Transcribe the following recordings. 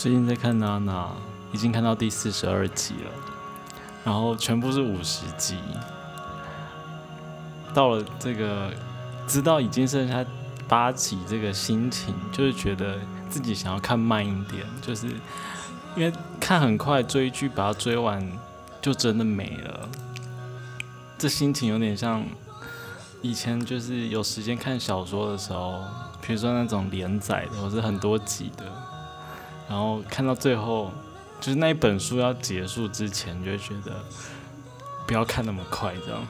最近在看《娜娜》，已经看到第四十二集了，然后全部是五十集。到了这个，知道已经剩下八集，这个心情就是觉得自己想要看慢一点，就是因为看很快追剧，把它追完就真的没了。这心情有点像以前就是有时间看小说的时候，比如说那种连载的，或是很多集的。然后看到最后，就是那一本书要结束之前，就会觉得不要看那么快，这样，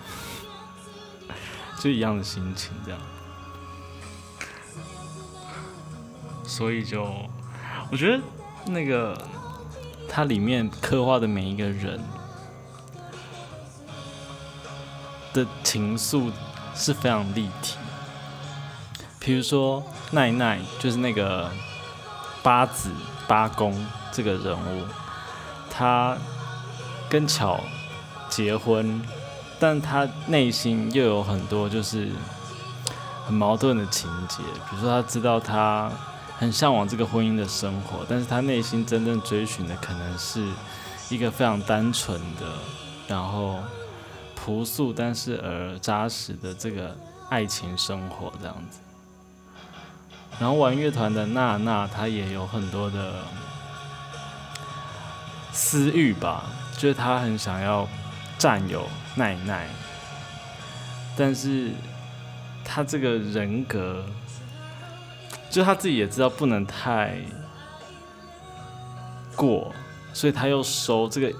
就一样的心情，这样。所以就，我觉得那个它里面刻画的每一个人的情愫是非常立体。比如说奈奈，就是那个八子。八公这个人物，他跟巧结婚，但他内心又有很多就是很矛盾的情节。比如说，他知道他很向往这个婚姻的生活，但是他内心真正追寻的可能是一个非常单纯的，然后朴素但是而扎实的这个爱情生活这样子。然后玩乐团的娜娜，她也有很多的私欲吧，就是她很想要占有奈奈，但是她这个人格，就她自己也知道不能太过，所以她又收这个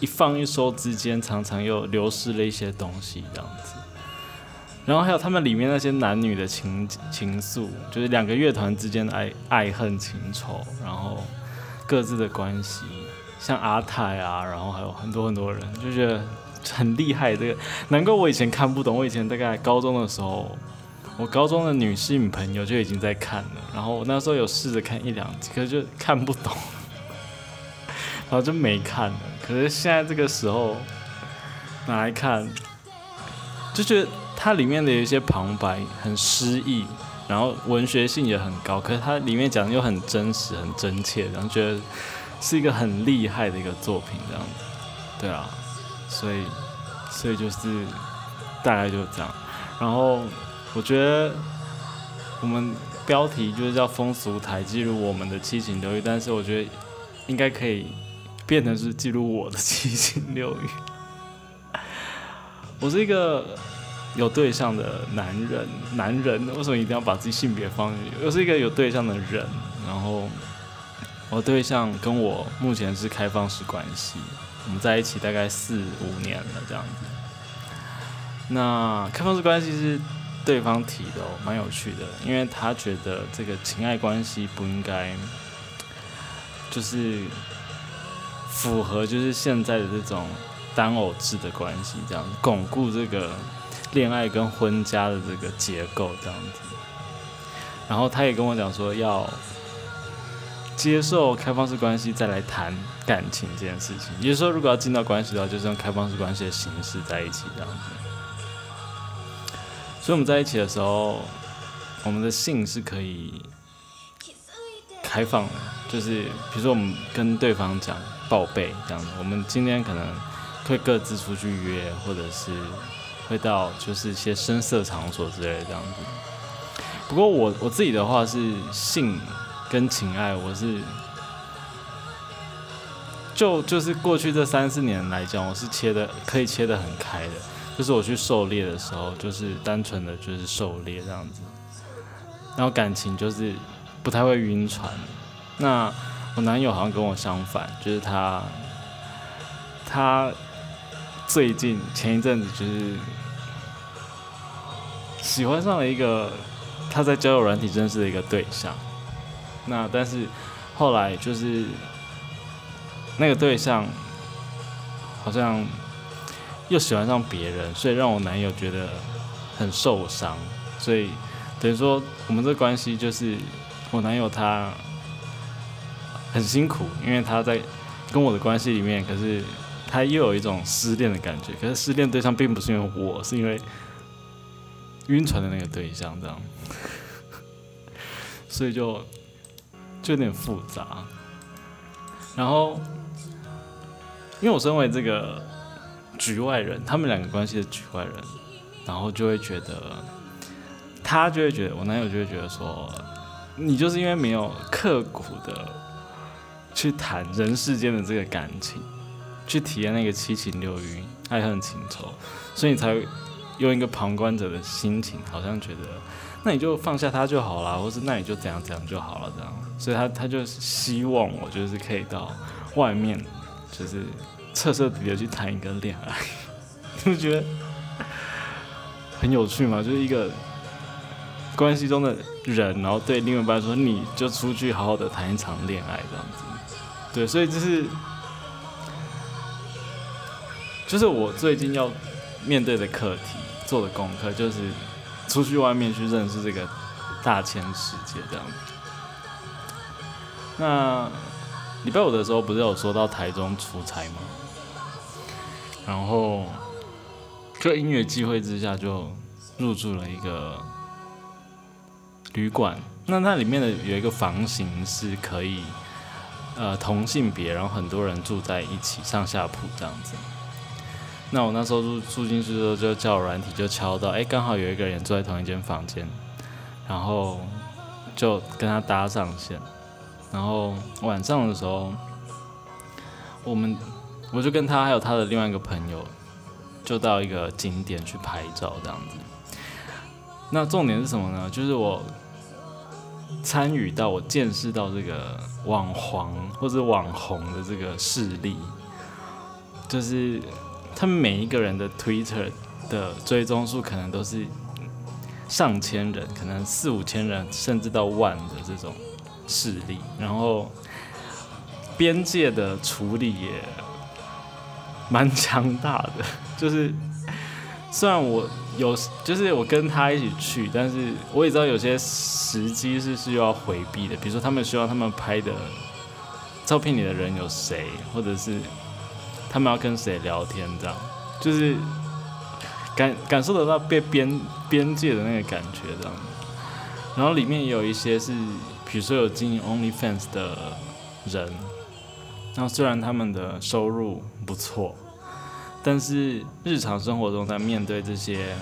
一放一收之间，常常又流失了一些东西，这样子。然后还有他们里面那些男女的情情愫，就是两个乐团之间的爱爱恨情仇，然后各自的关系，像阿泰啊，然后还有很多很多人，就觉得很厉害。这个难怪我以前看不懂，我以前大概高中的时候，我高中的女性朋友就已经在看了，然后我那时候有试着看一两集，可是就看不懂，然后就没看了。可是现在这个时候拿来看，就觉得。它里面的有一些旁白很诗意，然后文学性也很高，可是它里面讲的又很真实、很真切，然后觉得是一个很厉害的一个作品，这样子。对啊，所以，所以就是大概就是这样。然后我觉得我们标题就是叫风俗台记录我们的七情六欲，但是我觉得应该可以变成是记录我的七情六欲。我是一个。有对象的男人，男人为什么一定要把自己性别放？我是一个有对象的人，然后我对象跟我目前是开放式关系，我们在一起大概四五年了这样子。那开放式关系是对方提的，蛮有趣的，因为他觉得这个情爱关系不应该就是符合就是现在的这种单偶制的关系，这样巩固这个。恋爱跟婚家的这个结构这样子，然后他也跟我讲说要接受开放式关系，再来谈感情这件事情。也就是说，如果要进到关系的话，就是用开放式关系的形式在一起这样子。所以我们在一起的时候，我们的性是可以开放的，就是比如说我们跟对方讲报备这样子，我们今天可能会各自出去约，或者是。会到就是一些声色场所之类这样子。不过我我自己的话是性跟情爱，我是就就是过去这三四年来讲，我是切的可以切的很开的。就是我去狩猎的时候，就是单纯的就是狩猎这样子，然后感情就是不太会晕船。那我男友好像跟我相反，就是他他。最近前一阵子就是喜欢上了一个他在交友软体认识的一个对象，那但是后来就是那个对象好像又喜欢上别人，所以让我男友觉得很受伤，所以等于说我们这关系就是我男友他很辛苦，因为他在跟我的关系里面可是。他又有一种失恋的感觉，可是失恋对象并不是因为我，是因为晕船的那个对象这样，所以就就有点复杂。然后，因为我身为这个局外人，他们两个关系的局外人，然后就会觉得，他就会觉得，我男友就会觉得说，你就是因为没有刻苦的去谈人世间的这个感情，去体验那个七情六欲、爱恨情仇，所以你才用一个旁观者的心情，好像觉得。那你就放下他就好了，或是那你就怎样怎样就好了，这样。所以他他就希望我就是可以到外面，就是彻彻底底的去谈一个恋爱，你 不觉得很有趣吗？就是一个关系中的人，然后对另外一半说，你就出去好好的谈一场恋爱，这样子。对，所以就是就是我最近要面对的课题，做的功课就是。出去外面去认识这个大千世界，这样子。那礼拜五的时候不是有说到台中出差吗？然后就音乐机会之下就入住了一个旅馆。那那里面的有一个房型是可以呃同性别，然后很多人住在一起上下铺这样子。那我那时候住住进去的时候，就叫软体就敲到，哎，刚好有一个人住在同一间房间，然后就跟他搭上线，然后晚上的时候，我们我就跟他还有他的另外一个朋友，就到一个景点去拍照这样子。那重点是什么呢？就是我参与到我见识到这个网黄或者网红的这个势力，就是。他们每一个人的 Twitter 的追踪数可能都是上千人，可能四五千人，甚至到万的这种势力。然后边界的处理也蛮强大的，就是虽然我有，就是我跟他一起去，但是我也知道有些时机是需要回避的，比如说他们需要他们拍的照片里的人有谁，或者是。他们要跟谁聊天？这样就是感感受得到被边边界的那个感觉，这样。然后里面也有一些是，比如说有经营 OnlyFans 的人，然后虽然他们的收入不错，但是日常生活中在面对这些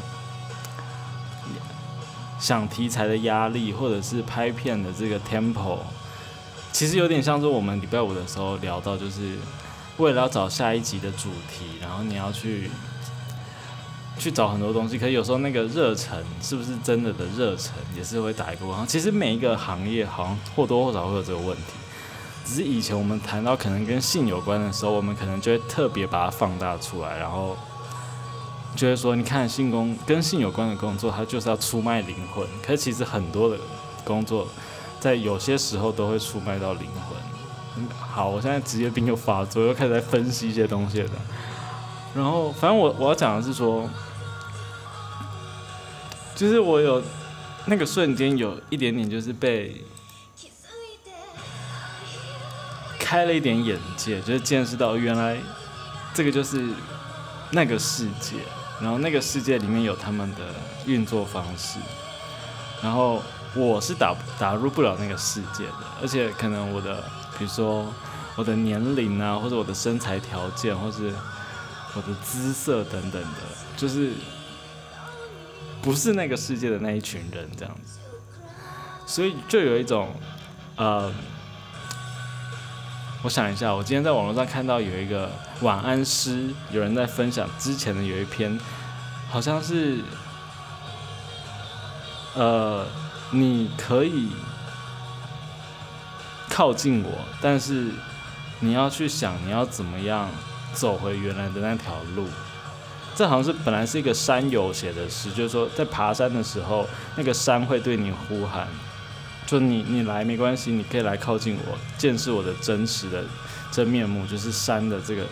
想题材的压力，或者是拍片的这个 tempo，其实有点像是我们礼拜五的时候聊到，就是。为了要找下一集的主题，然后你要去去找很多东西，可是有时候那个热忱是不是真的的热忱，也是会打一个问号。其实每一个行业好像或多或少会有这个问题，只是以前我们谈到可能跟性有关的时候，我们可能就会特别把它放大出来，然后就会说，你看性工跟性有关的工作，它就是要出卖灵魂。可是其实很多的工作，在有些时候都会出卖到灵魂。好，我现在职业病又发作，又开始在分析一些东西了。然后，反正我我要讲的是说，就是我有那个瞬间有一点点，就是被开了一点眼界，就是见识到原来这个就是那个世界，然后那个世界里面有他们的运作方式，然后我是打打入不了那个世界的，而且可能我的。比如说我的年龄啊，或者我的身材条件，或是我的姿色等等的，就是不是那个世界的那一群人这样子，所以就有一种呃，我想一下，我今天在网络上看到有一个晚安诗，有人在分享之前的有一篇，好像是呃，你可以。靠近我，但是你要去想你要怎么样走回原来的那条路。这好像是本来是一个山友写的诗，就是说在爬山的时候，那个山会对你呼喊，就你你来没关系，你可以来靠近我，见识我的真实的真面目，就是山的这个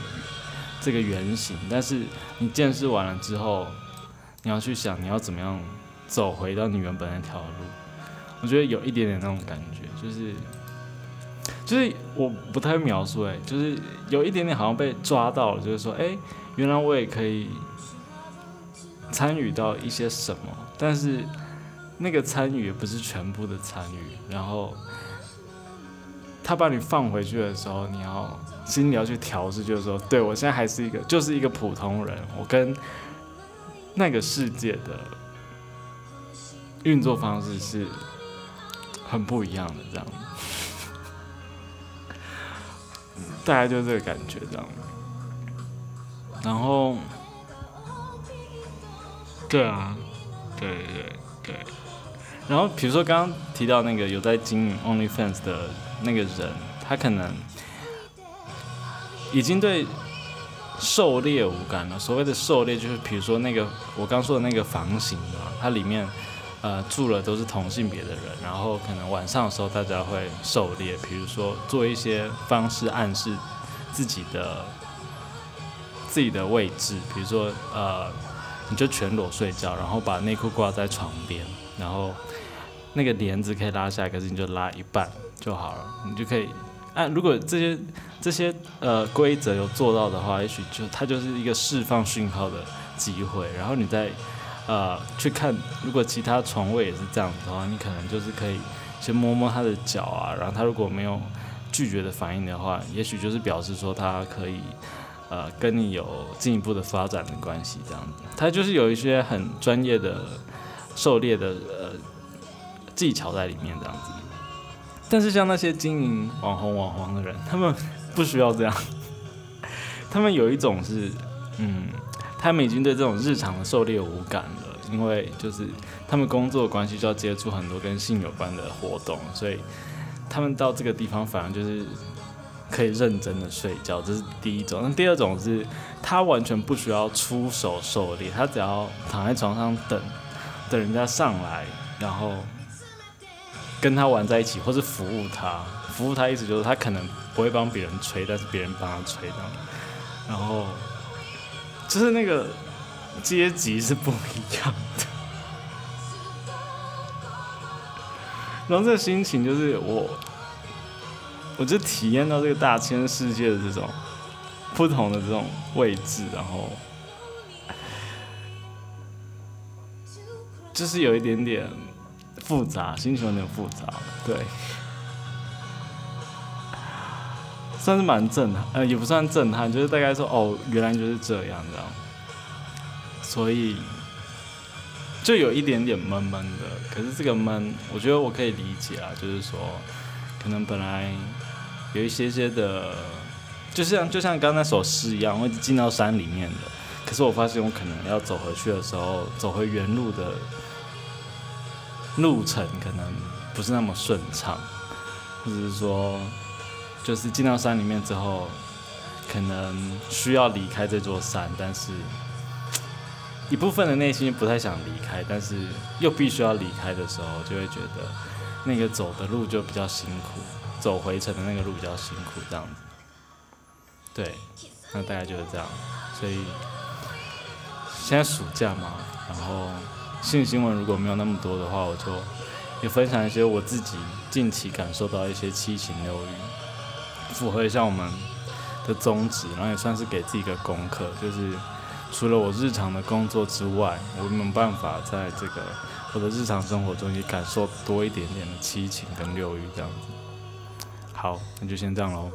这个原型。但是你见识完了之后，你要去想你要怎么样走回到你原本那条路。我觉得有一点点那种感觉，就是。就是我不太会描述，哎，就是有一点点好像被抓到了，就是说，哎，原来我也可以参与到一些什么，但是那个参与也不是全部的参与，然后他把你放回去的时候，你要心里要去调试，就是说，对我现在还是一个，就是一个普通人，我跟那个世界的运作方式是很不一样的，这样子。大概就是这个感觉，这样。然后，对啊，对对对。然后，比如说刚刚提到那个有在经营 OnlyFans 的那个人，他可能已经对狩猎无感了。所谓的狩猎，就是比如说那个我刚说的那个房型嘛，它里面呃住了都是同性别的人，然后可能晚上的时候大家会狩猎，比如说做一些方式暗示自己的自己的位置，比如说呃你就全裸睡觉，然后把内裤挂在床边，然后。那个帘子可以拉下来，可是你就拉一半就好了，你就可以按。如果这些这些呃规则有做到的话，也许就它就是一个释放讯号的机会。然后你再呃去看，如果其他床位也是这样子的话，你可能就是可以先摸摸他的脚啊，然后他如果没有拒绝的反应的话，也许就是表示说他可以呃跟你有进一步的发展的关系这样子。他就是有一些很专业的狩猎的呃。技巧在里面这样子，但是像那些经营网红网红的人，他们不需要这样，他们有一种是，嗯，他们已经对这种日常的狩猎无感了，因为就是他们工作关系就要接触很多跟性有关的活动，所以他们到这个地方反而就是可以认真的睡觉，这是第一种。那第二种是，他完全不需要出手狩猎，他只要躺在床上等，等人家上来，然后。跟他玩在一起，或是服务他，服务他意思就是他可能不会帮别人吹，但是别人帮他吹这样。然后就是那个阶级是不一样的。然后这个心情就是我，我就体验到这个大千世界的这种不同的这种位置，然后就是有一点点。复杂，心情有点复杂，对，算是蛮震撼，呃，也不算震撼，就是大概说，哦，原来就是这样，这样，所以就有一点点闷闷的。可是这个闷，我觉得我可以理解啊，就是说，可能本来有一些些的，就像就像刚那首诗一样，会进到山里面的，可是我发现我可能要走回去的时候，走回原路的。路程可能不是那么顺畅，或者是说，就是进到山里面之后，可能需要离开这座山，但是一部分的内心不太想离开，但是又必须要离开的时候，就会觉得那个走的路就比较辛苦，走回程的那个路比较辛苦，这样子。对，那大概就是这样。所以现在暑假嘛，然后。性新闻如果没有那么多的话，我就也分享一些我自己近期感受到一些七情六欲，符合一下我们的宗旨，然后也算是给自己一个功课，就是除了我日常的工作之外，我有没有办法在这个我的日常生活中也感受多一点点的七情跟六欲这样子。好，那就先这样喽。